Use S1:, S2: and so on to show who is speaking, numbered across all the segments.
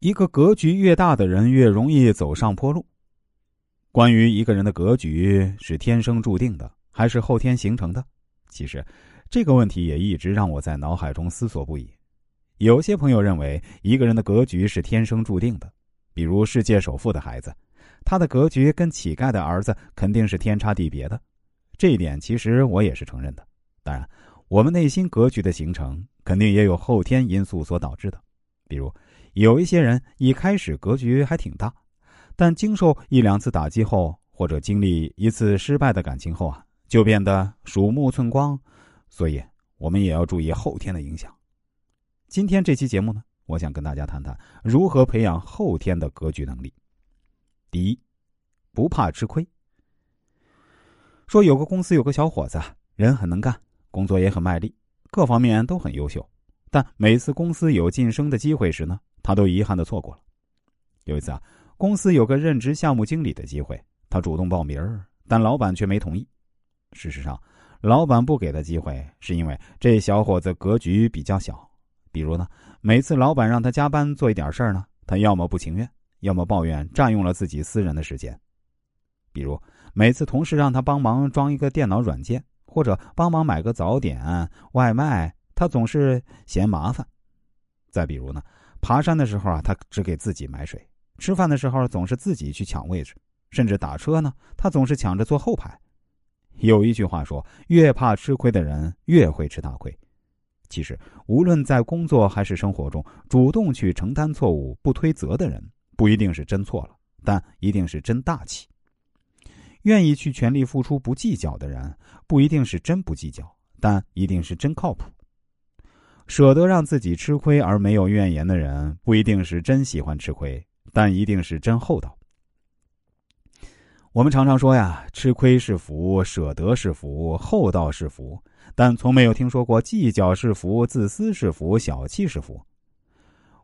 S1: 一个格局越大的人，越容易走上坡路。关于一个人的格局是天生注定的，还是后天形成的？其实，这个问题也一直让我在脑海中思索不已。有些朋友认为，一个人的格局是天生注定的，比如世界首富的孩子，他的格局跟乞丐的儿子肯定是天差地别的。这一点，其实我也是承认的。当然，我们内心格局的形成，肯定也有后天因素所导致的，比如。有一些人一开始格局还挺大，但经受一两次打击后，或者经历一次失败的感情后啊，就变得鼠目寸光。所以，我们也要注意后天的影响。今天这期节目呢，我想跟大家谈谈如何培养后天的格局能力。第一，不怕吃亏。说有个公司有个小伙子，人很能干，工作也很卖力，各方面都很优秀，但每次公司有晋升的机会时呢？他都遗憾的错过了。有一次啊，公司有个任职项目经理的机会，他主动报名但老板却没同意。事实上，老板不给他机会，是因为这小伙子格局比较小。比如呢，每次老板让他加班做一点事儿呢，他要么不情愿，要么抱怨占用了自己私人的时间。比如每次同事让他帮忙装一个电脑软件，或者帮忙买个早点外卖，他总是嫌麻烦。再比如呢。爬山的时候啊，他只给自己买水；吃饭的时候总是自己去抢位置，甚至打车呢，他总是抢着坐后排。有一句话说：“越怕吃亏的人，越会吃大亏。”其实，无论在工作还是生活中，主动去承担错误、不推责的人，不一定是真错了，但一定是真大气；愿意去全力付出、不计较的人，不一定是真不计较，但一定是真靠谱。舍得让自己吃亏而没有怨言的人，不一定是真喜欢吃亏，但一定是真厚道。我们常常说呀，吃亏是福，舍得是福，厚道是福，但从没有听说过计较是福、自私是福、小气是福。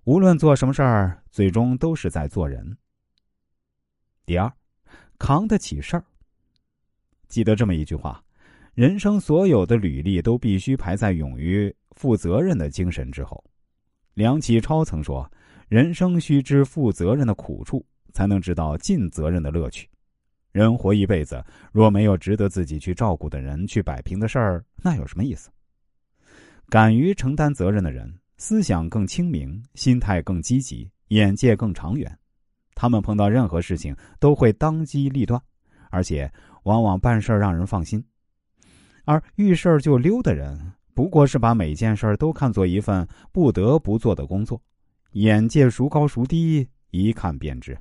S1: 无论做什么事儿，最终都是在做人。第二，扛得起事儿。记得这么一句话：人生所有的履历都必须排在勇于。负责任的精神之后，梁启超曾说：“人生须知负责任的苦处，才能知道尽责任的乐趣。人活一辈子，若没有值得自己去照顾的人、去摆平的事儿，那有什么意思？敢于承担责任的人，思想更清明，心态更积极，眼界更长远。他们碰到任何事情都会当机立断，而且往往办事让人放心。而遇事就溜的人。”不过是把每件事都看作一份不得不做的工作，眼界孰高孰低，一看便知。